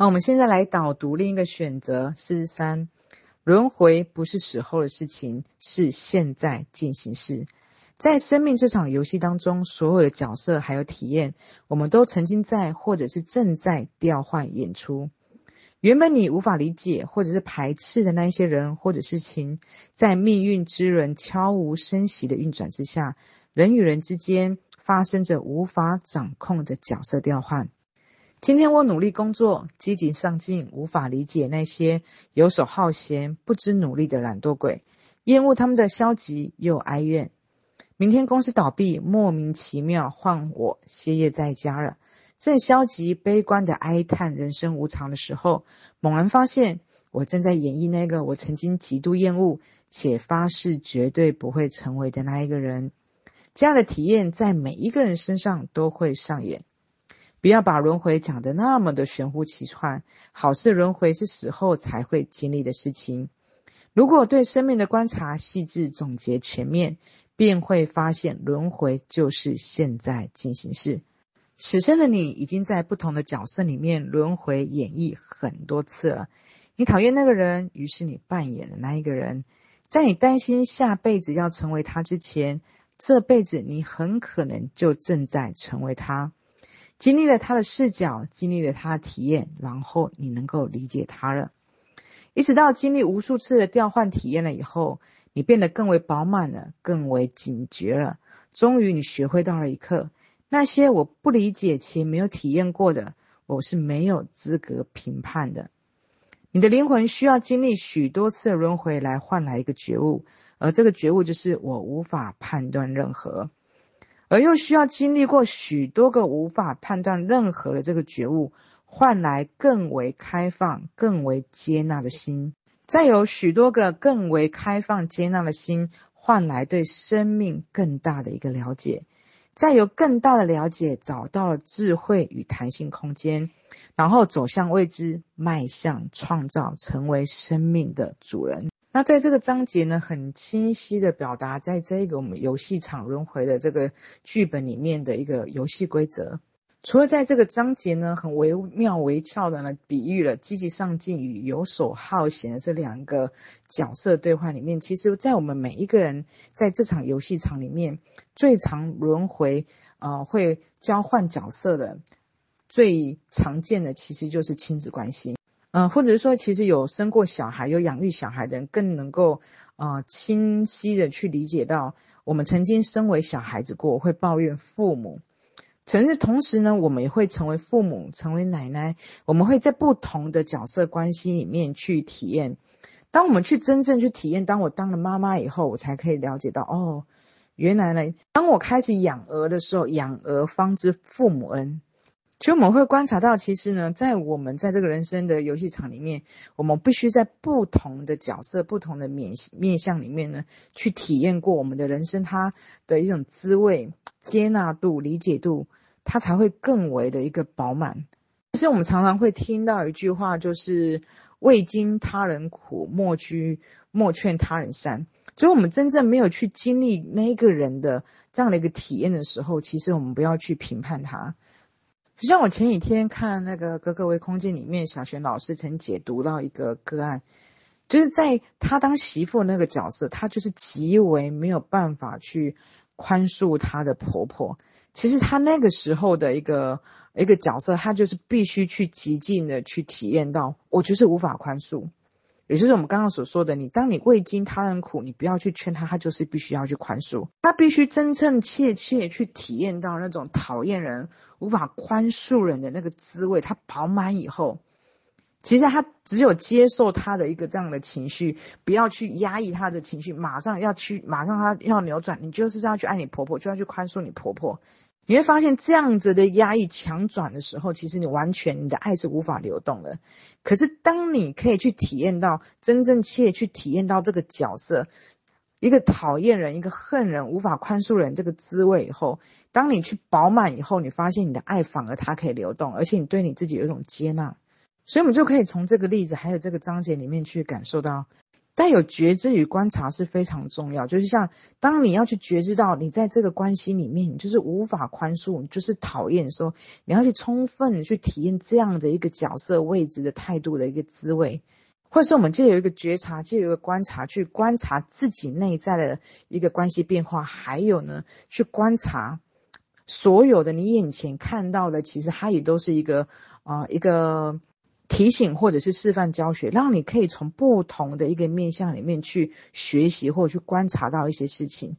那我们现在来导读另一个选择，四十三，轮回不是死后的事情，是现在进行式。在生命这场游戏当中，所有的角色还有体验，我们都曾经在或者是正在调换演出。原本你无法理解或者是排斥的那一些人或者事情，在命运之轮悄无声息的运转之下，人与人之间发生着无法掌控的角色调换。今天我努力工作，积极上进，无法理解那些游手好闲、不知努力的懒惰鬼，厌恶他们的消极又哀怨。明天公司倒闭，莫名其妙换我歇业在家了。正消极悲观的哀叹人生无常的时候，猛然发现我正在演绎那个我曾经极度厌恶且发誓绝对不会成为的那一个人。这样的体验在每一个人身上都会上演。不要把轮回讲得那么的玄乎其幻，好似轮回是死后才会经历的事情。如果对生命的观察细致、总结全面，便会发现，轮回就是现在进行式。此生的你已经在不同的角色里面轮回演绎很多次了。你讨厌那个人，于是你扮演了那一个人。在你担心下辈子要成为他之前，这辈子你很可能就正在成为他。经历了他的视角，经历了他的体验，然后你能够理解他了。一直到经历无数次的调换体验了以后。你变得更为饱满了，更为警觉了。终于，你学会到了一课：那些我不理解且没有体验过的，我是没有资格评判的。你的灵魂需要经历许多次的轮回来换来一个觉悟，而这个觉悟就是我无法判断任何，而又需要经历过许多个无法判断任何的这个觉悟，换来更为开放、更为接纳的心。再有许多个更为开放接纳的心，换来对生命更大的一个了解；再有更大的了解，找到了智慧与弹性空间，然后走向未知，迈向创造，成为生命的主人。那在这个章节呢，很清晰的表达，在这个我们游戏场轮回的这个剧本里面的一个游戏规则。除了在这个章节呢，很惟妙惟肖的呢，比喻了积极上进与游手好闲的这两个角色对话里面，其实，在我们每一个人在这场游戏场里面，最常轮回，呃，会交换角色的，最常见的其实就是亲子关系，呃，或者是说，其实有生过小孩、有养育小孩的人，更能够，呃，清晰的去理解到，我们曾经身为小孩子过，会抱怨父母。甚至同时呢，我们也会成为父母，成为奶奶。我们会在不同的角色关系里面去体验。当我们去真正去体验，当我当了妈妈以后，我才可以了解到，哦，原来呢，当我开始养儿的时候，养儿方知父母恩。其实我们会观察到，其实呢，在我们在这个人生的游戏场里面，我们必须在不同的角色、不同的面面向里面呢，去体验过我们的人生，它的一种滋味、接纳度、理解度。它才会更为的一个饱满。其实我们常常会听到一句话，就是“未经他人苦，莫居莫劝他人善”。所以，我们真正没有去经历那一个人的这样的一个体验的时候，其实我们不要去评判他。就像我前几天看那个《格格为空间》里面，小璇老师曾解读到一个个案，就是在他当媳妇那个角色，他就是极为没有办法去宽恕他的婆婆。其实他那个时候的一个一个角色，他就是必须去极尽的去体验到，我就是无法宽恕，也就是我们刚刚所说的，你当你未经他人苦，你不要去劝他，他就是必须要去宽恕，他必须真真切切去体验到那种讨厌人、无法宽恕人的那个滋味，他饱满以后。其实他只有接受他的一个这样的情绪，不要去压抑他的情绪，马上要去，马上他要扭转，你就是要去爱你婆婆，就要去宽恕你婆婆。你会发现这样子的压抑强转的时候，其实你完全你的爱是无法流动的。可是当你可以去体验到真正切去体验到这个角色，一个讨厌人，一个恨人，无法宽恕人这个滋味以后，当你去饱满以后，你发现你的爱反而它可以流动，而且你对你自己有一种接纳。所以，我们就可以从这个例子，还有这个章节里面去感受到，但有觉知与观察是非常重要，就是像当你要去觉知到你在这个关系里面，你就是无法宽恕，你就是讨厌的时候，你要去充分的去体验这样的一个角色位置的态度的一个滋味，或者是我们借由一个觉察，借由一个观察去观察自己内在的一个关系变化，还有呢，去观察所有的你眼前看到的，其实它也都是一个啊、一个。提醒或者是示范教学，让你可以从不同的一个面向里面去学习或者去观察到一些事情。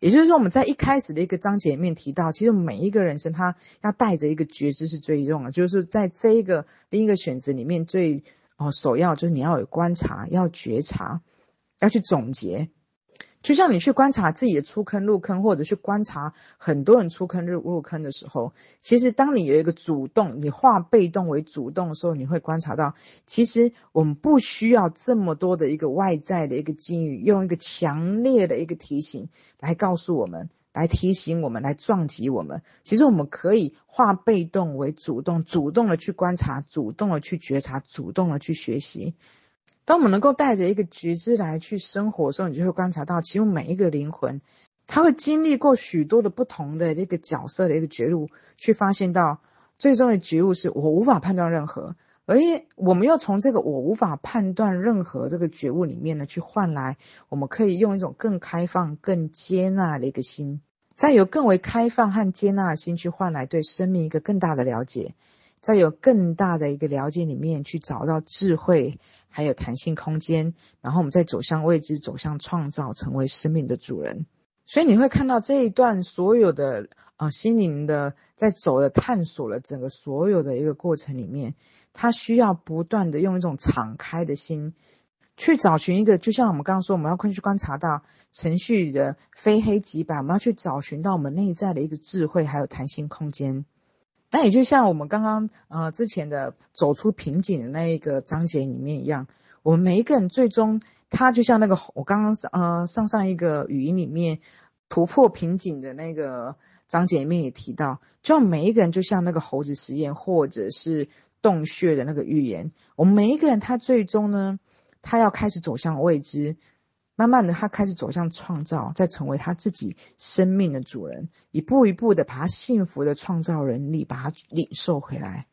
也就是说，我们在一开始的一个章节里面提到，其实每一个人生他要带着一个觉知是最重要的，就是在这一个另一个选择里面最哦首要就是你要有观察，要觉察，要去总结。就像你去观察自己的出坑入坑，或者去观察很多人出坑入入坑的时候，其实当你有一个主动，你化被动为主动的时候，你会观察到，其实我们不需要这么多的一个外在的一个境遇，用一个强烈的一个提醒来告诉我们，来提醒我们，来撞击我们。其实我们可以化被动为主动，主动的去观察，主动的去觉察，主动的去学习。当我们能够带着一个觉知来去生活的时候，你就会观察到，其实每一个灵魂，他会经历过许多的不同的一个角色的一个觉悟，去发现到最终的觉悟是我无法判断任何，而且我们要从这个我无法判断任何这个觉悟里面呢，去换来我们可以用一种更开放、更接纳的一个心，再由更为开放和接纳的心去换来对生命一个更大的了解。在有更大的一个了解里面去找到智慧，还有弹性空间，然后我们再走向未知，走向创造，成为生命的主人。所以你会看到这一段所有的啊、呃、心灵的在走的探索了整个所有的一个过程里面，它需要不断的用一种敞开的心去找寻一个，就像我们刚刚说，我们要快去观察到程序的非黑即白，我们要去找寻到我们内在的一个智慧，还有弹性空间。那也就像我们刚刚呃之前的走出瓶颈的那一个章节里面一样，我们每一个人最终他就像那个我刚刚呃上上一个语音里面突破瓶颈的那个章节里面也提到，就每一个人就像那个猴子实验或者是洞穴的那个预言，我们每一个人他最终呢，他要开始走向未知。慢慢的，他开始走向创造，再成为他自己生命的主人，一步一步的把他幸福的创造能力把他领受回来。